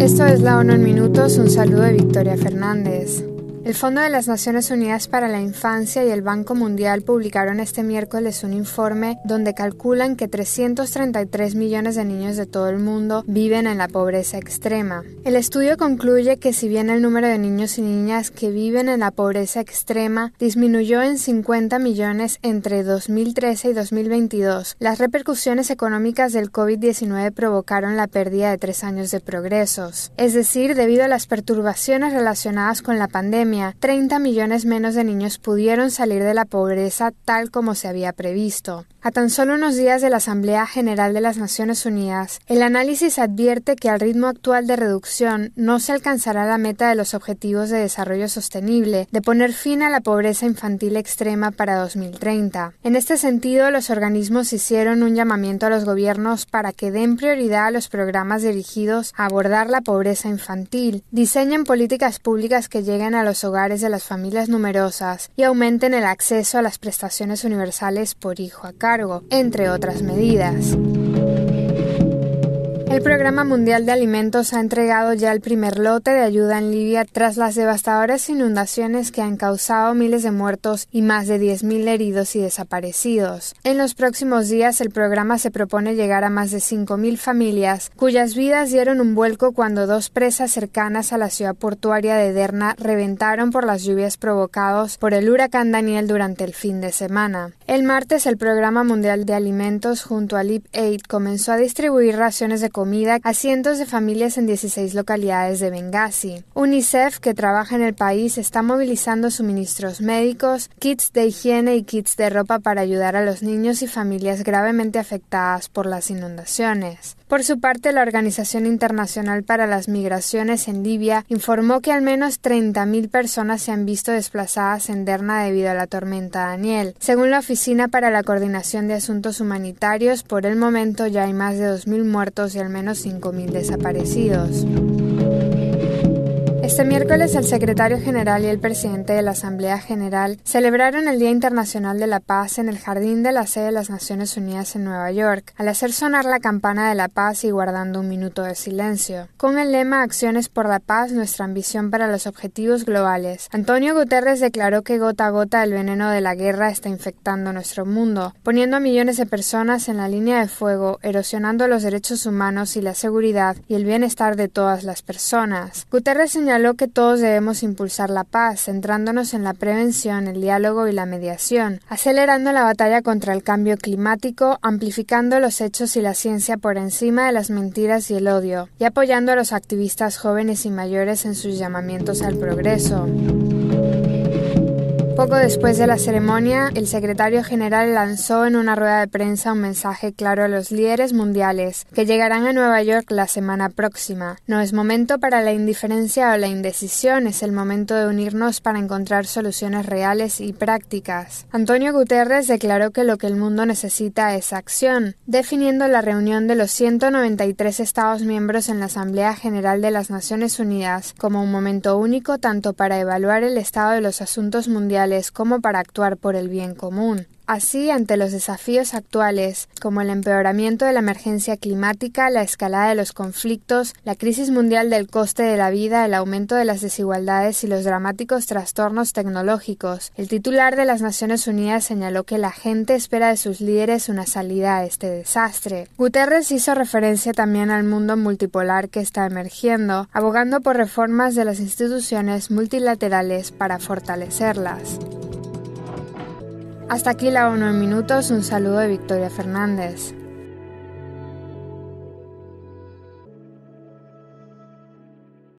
Esto es La ONU en Minutos, un saludo de Victoria Fernández. El Fondo de las Naciones Unidas para la Infancia y el Banco Mundial publicaron este miércoles un informe donde calculan que 333 millones de niños de todo el mundo viven en la pobreza extrema. El estudio concluye que si bien el número de niños y niñas que viven en la pobreza extrema disminuyó en 50 millones entre 2013 y 2022, las repercusiones económicas del COVID-19 provocaron la pérdida de tres años de progresos. Es decir, debido a las perturbaciones relacionadas con la pandemia, 30 millones menos de niños pudieron salir de la pobreza tal como se había previsto. A tan solo unos días de la Asamblea General de las Naciones Unidas, el análisis advierte que al ritmo actual de reducción no se alcanzará la meta de los Objetivos de Desarrollo Sostenible de poner fin a la pobreza infantil extrema para 2030. En este sentido, los organismos hicieron un llamamiento a los gobiernos para que den prioridad a los programas dirigidos a abordar la pobreza infantil, diseñen políticas públicas que lleguen a los hogares de las familias numerosas y aumenten el acceso a las prestaciones universales por hijo a cargo, entre otras medidas. El Programa Mundial de Alimentos ha entregado ya el primer lote de ayuda en Libia tras las devastadoras inundaciones que han causado miles de muertos y más de 10.000 heridos y desaparecidos. En los próximos días el programa se propone llegar a más de 5.000 familias cuyas vidas dieron un vuelco cuando dos presas cercanas a la ciudad portuaria de Derna reventaron por las lluvias provocadas por el huracán Daniel durante el fin de semana. El martes el Programa Mundial de Alimentos junto a Lip Aid comenzó a distribuir raciones de comida a cientos de familias en 16 localidades de Benghazi. UNICEF, que trabaja en el país, está movilizando suministros médicos, kits de higiene y kits de ropa para ayudar a los niños y familias gravemente afectadas por las inundaciones. Por su parte, la Organización Internacional para las Migraciones en Libia informó que al menos 30.000 personas se han visto desplazadas en Derna debido a la tormenta Daniel. Según la Oficina para la Coordinación de Asuntos Humanitarios, por el momento ya hay más de 2.000 muertos y al menos 5.000 desaparecidos. Este miércoles el secretario general y el presidente de la Asamblea General celebraron el Día Internacional de la Paz en el jardín de la sede de las Naciones Unidas en Nueva York, al hacer sonar la campana de la paz y guardando un minuto de silencio. Con el lema Acciones por la paz, nuestra ambición para los objetivos globales, Antonio Guterres declaró que gota a gota el veneno de la guerra está infectando nuestro mundo, poniendo a millones de personas en la línea de fuego, erosionando los derechos humanos y la seguridad y el bienestar de todas las personas. Guterres señaló que todos debemos impulsar la paz, centrándonos en la prevención, el diálogo y la mediación, acelerando la batalla contra el cambio climático, amplificando los hechos y la ciencia por encima de las mentiras y el odio, y apoyando a los activistas jóvenes y mayores en sus llamamientos al progreso. Poco después de la ceremonia, el secretario general lanzó en una rueda de prensa un mensaje claro a los líderes mundiales que llegarán a Nueva York la semana próxima. No es momento para la indiferencia o la indecisión, es el momento de unirnos para encontrar soluciones reales y prácticas. Antonio Guterres declaró que lo que el mundo necesita es acción, definiendo la reunión de los 193 Estados miembros en la Asamblea General de las Naciones Unidas como un momento único tanto para evaluar el estado de los asuntos mundiales como para actuar por el bien común. Así, ante los desafíos actuales, como el empeoramiento de la emergencia climática, la escalada de los conflictos, la crisis mundial del coste de la vida, el aumento de las desigualdades y los dramáticos trastornos tecnológicos, el titular de las Naciones Unidas señaló que la gente espera de sus líderes una salida a este desastre. Guterres hizo referencia también al mundo multipolar que está emergiendo, abogando por reformas de las instituciones multilaterales para fortalecerlas. Hasta aquí la ONU en minutos, un saludo de Victoria Fernández.